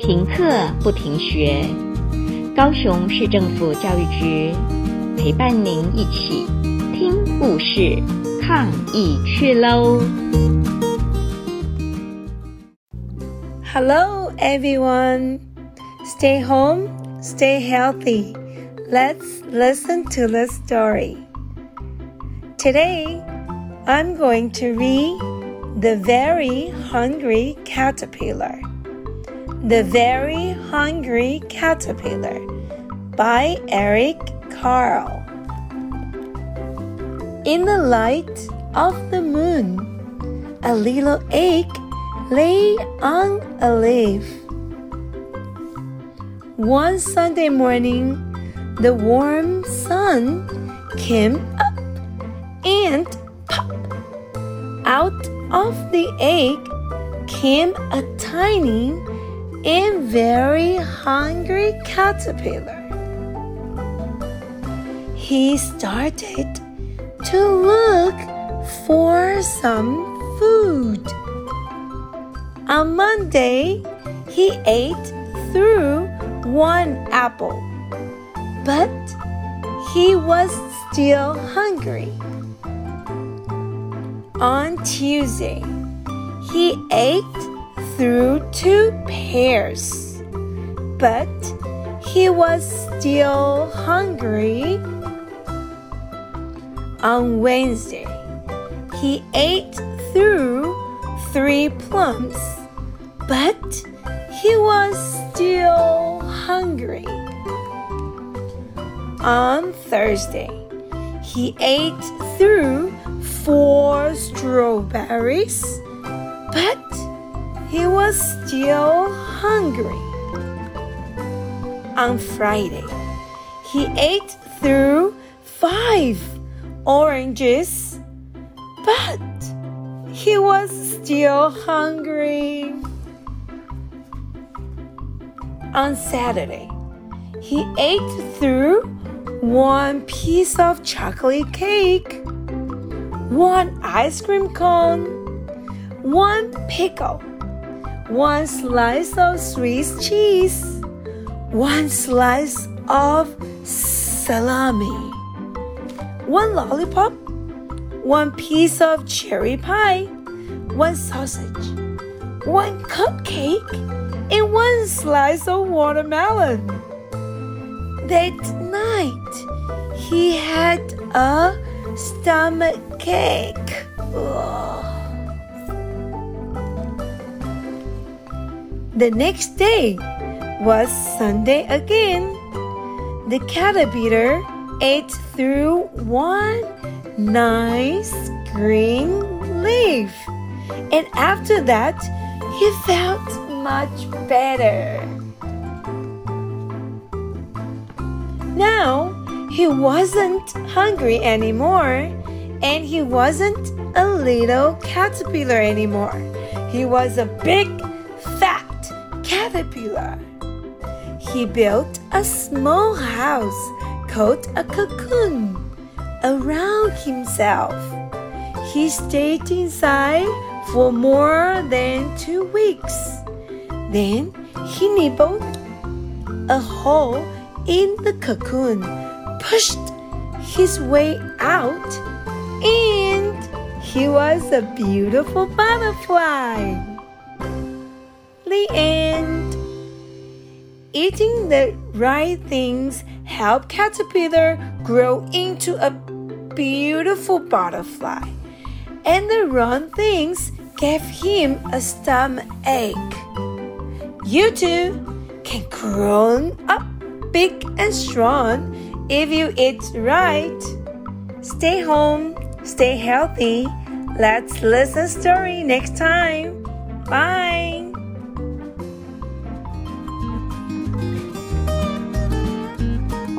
停课不停学，高雄市政府教育局陪伴您一起听故事、抗疫去喽！Hello everyone, stay home, stay healthy. Let's listen to the story. Today, I'm going to read The Very Hungry Caterpillar. The Very Hungry Caterpillar by Eric Carle. In the light of the moon, a little egg lay on a leaf. One Sunday morning, the warm sun came up and pop! Out of the egg came a tiny and very hungry caterpillar. He started to look for some food. On Monday, he ate through one apple, but he was still hungry. On Tuesday, he ate through two pears, but he was still hungry. On Wednesday, he ate through three plums, but he was still hungry. On Thursday, he ate through four strawberries, but he was still hungry. On Friday, he ate through five oranges, but he was still hungry. On Saturday, he ate through one piece of chocolate cake, one ice cream cone, one pickle one slice of Swiss cheese, one slice of salami, one lollipop, one piece of cherry pie, one sausage, one cupcake, and one slice of watermelon. That night, he had a stomach ache. Ugh. The next day was Sunday again. The caterpillar ate through one nice green leaf, and after that, he felt much better. Now, he wasn't hungry anymore, and he wasn't a little caterpillar anymore. He was a big, caterpillar. He built a small house called a cocoon around himself. He stayed inside for more than two weeks. Then he nibbled a hole in the cocoon, pushed his way out, and he was a beautiful butterfly the end. Eating the right things help caterpillar grow into a beautiful butterfly. And the wrong things gave him a stomach ache. You too can grow up big and strong if you eat right. Stay home, stay healthy. Let's listen story next time. Bye.